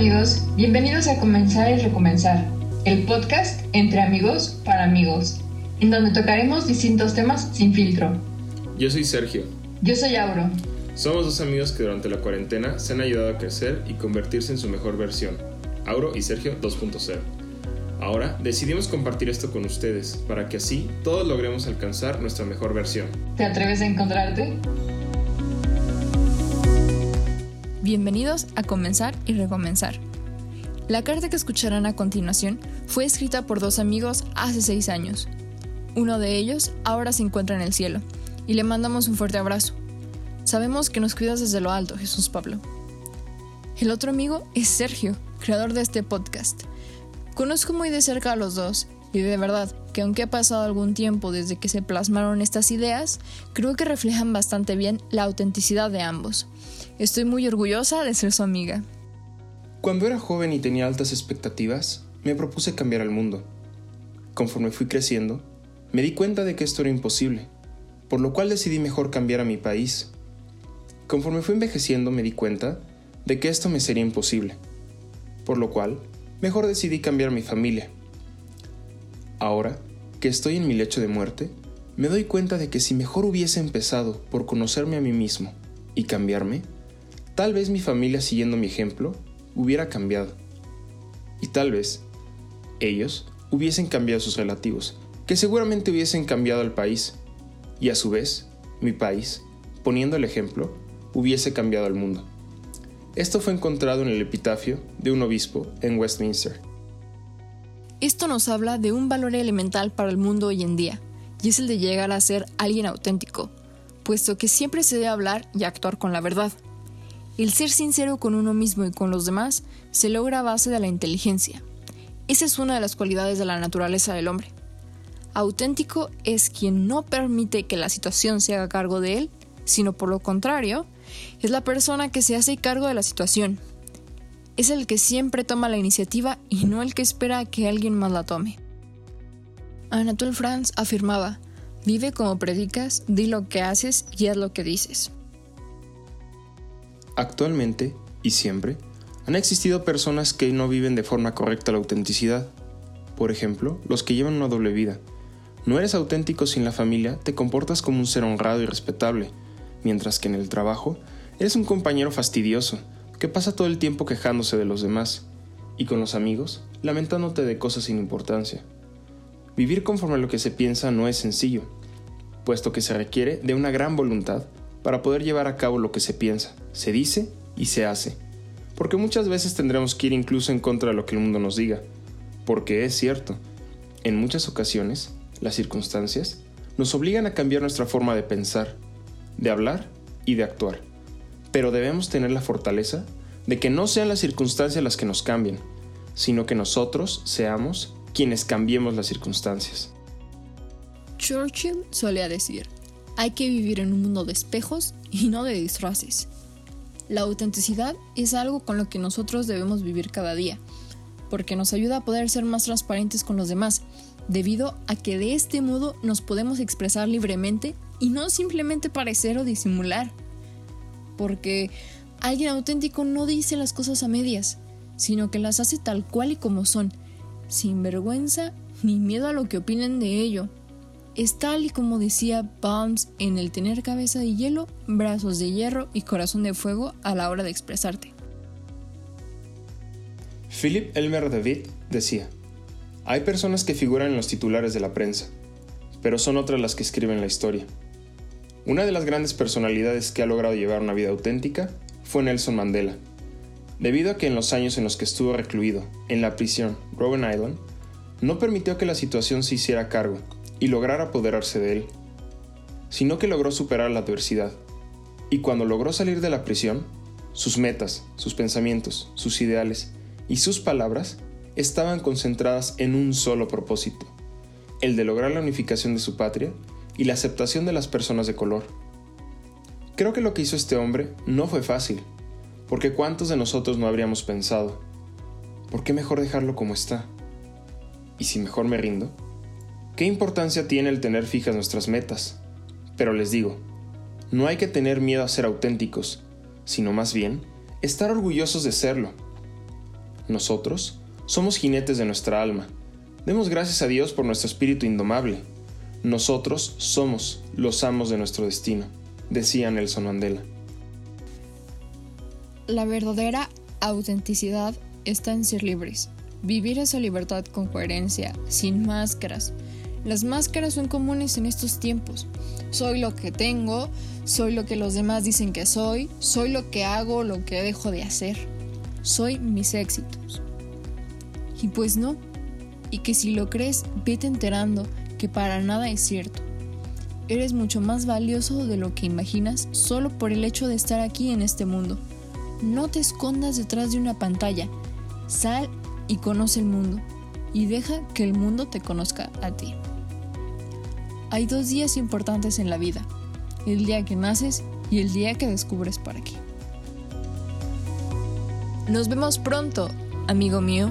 amigos, bienvenidos a Comenzar y Recomenzar, el podcast entre amigos para amigos, en donde tocaremos distintos temas sin filtro. Yo soy Sergio. Yo soy Auro. Somos dos amigos que durante la cuarentena se han ayudado a crecer y convertirse en su mejor versión. Auro y Sergio 2.0. Ahora decidimos compartir esto con ustedes para que así todos logremos alcanzar nuestra mejor versión. ¿Te atreves a encontrarte? Bienvenidos a Comenzar y Recomenzar. La carta que escucharán a continuación fue escrita por dos amigos hace seis años. Uno de ellos ahora se encuentra en el cielo y le mandamos un fuerte abrazo. Sabemos que nos cuidas desde lo alto, Jesús Pablo. El otro amigo es Sergio, creador de este podcast. Conozco muy de cerca a los dos y de verdad que aunque ha pasado algún tiempo desde que se plasmaron estas ideas, creo que reflejan bastante bien la autenticidad de ambos. Estoy muy orgullosa de ser su amiga. Cuando era joven y tenía altas expectativas, me propuse cambiar al mundo. Conforme fui creciendo, me di cuenta de que esto era imposible, por lo cual decidí mejor cambiar a mi país. Conforme fui envejeciendo me di cuenta de que esto me sería imposible, por lo cual mejor decidí cambiar a mi familia. Ahora, que estoy en mi lecho de muerte, me doy cuenta de que si mejor hubiese empezado por conocerme a mí mismo y cambiarme, Tal vez mi familia, siguiendo mi ejemplo, hubiera cambiado. Y tal vez ellos hubiesen cambiado sus relativos, que seguramente hubiesen cambiado al país. Y a su vez, mi país, poniendo el ejemplo, hubiese cambiado al mundo. Esto fue encontrado en el epitafio de un obispo en Westminster. Esto nos habla de un valor elemental para el mundo hoy en día, y es el de llegar a ser alguien auténtico, puesto que siempre se debe hablar y actuar con la verdad. El ser sincero con uno mismo y con los demás se logra a base de la inteligencia. Esa es una de las cualidades de la naturaleza del hombre. Auténtico es quien no permite que la situación se haga cargo de él, sino por lo contrario, es la persona que se hace cargo de la situación. Es el que siempre toma la iniciativa y no el que espera que alguien más la tome. Anatole France afirmaba, vive como predicas, di lo que haces y haz lo que dices. Actualmente, y siempre, han existido personas que no viven de forma correcta la autenticidad. Por ejemplo, los que llevan una doble vida. No eres auténtico sin la familia, te comportas como un ser honrado y respetable, mientras que en el trabajo eres un compañero fastidioso, que pasa todo el tiempo quejándose de los demás, y con los amigos, lamentándote de cosas sin importancia. Vivir conforme a lo que se piensa no es sencillo, puesto que se requiere de una gran voluntad para poder llevar a cabo lo que se piensa, se dice y se hace. Porque muchas veces tendremos que ir incluso en contra de lo que el mundo nos diga. Porque es cierto, en muchas ocasiones, las circunstancias nos obligan a cambiar nuestra forma de pensar, de hablar y de actuar. Pero debemos tener la fortaleza de que no sean las circunstancias las que nos cambien, sino que nosotros seamos quienes cambiemos las circunstancias. Churchill solía decir, hay que vivir en un mundo de espejos y no de disfraces. La autenticidad es algo con lo que nosotros debemos vivir cada día, porque nos ayuda a poder ser más transparentes con los demás, debido a que de este modo nos podemos expresar libremente y no simplemente parecer o disimular. Porque alguien auténtico no dice las cosas a medias, sino que las hace tal cual y como son, sin vergüenza ni miedo a lo que opinen de ello es tal y como decía Palms en el tener cabeza de hielo, brazos de hierro y corazón de fuego a la hora de expresarte. Philip Elmer David decía, hay personas que figuran en los titulares de la prensa, pero son otras las que escriben la historia. Una de las grandes personalidades que ha logrado llevar una vida auténtica fue Nelson Mandela, debido a que en los años en los que estuvo recluido en la prisión Robben Island, no permitió que la situación se hiciera cargo y lograr apoderarse de él, sino que logró superar la adversidad. Y cuando logró salir de la prisión, sus metas, sus pensamientos, sus ideales y sus palabras estaban concentradas en un solo propósito, el de lograr la unificación de su patria y la aceptación de las personas de color. Creo que lo que hizo este hombre no fue fácil, porque ¿cuántos de nosotros no habríamos pensado? ¿Por qué mejor dejarlo como está? ¿Y si mejor me rindo? ¿Qué importancia tiene el tener fijas nuestras metas? Pero les digo, no hay que tener miedo a ser auténticos, sino más bien estar orgullosos de serlo. Nosotros somos jinetes de nuestra alma. Demos gracias a Dios por nuestro espíritu indomable. Nosotros somos los amos de nuestro destino, decía Nelson Mandela. La verdadera autenticidad está en ser libres, vivir esa libertad con coherencia, sin máscaras. Las máscaras son comunes en estos tiempos. Soy lo que tengo, soy lo que los demás dicen que soy, soy lo que hago, lo que dejo de hacer. Soy mis éxitos. Y pues no, y que si lo crees, vete enterando que para nada es cierto. Eres mucho más valioso de lo que imaginas solo por el hecho de estar aquí en este mundo. No te escondas detrás de una pantalla. Sal y conoce el mundo. Y deja que el mundo te conozca a ti. Hay dos días importantes en la vida. El día que naces y el día que descubres para qué. Nos vemos pronto, amigo mío.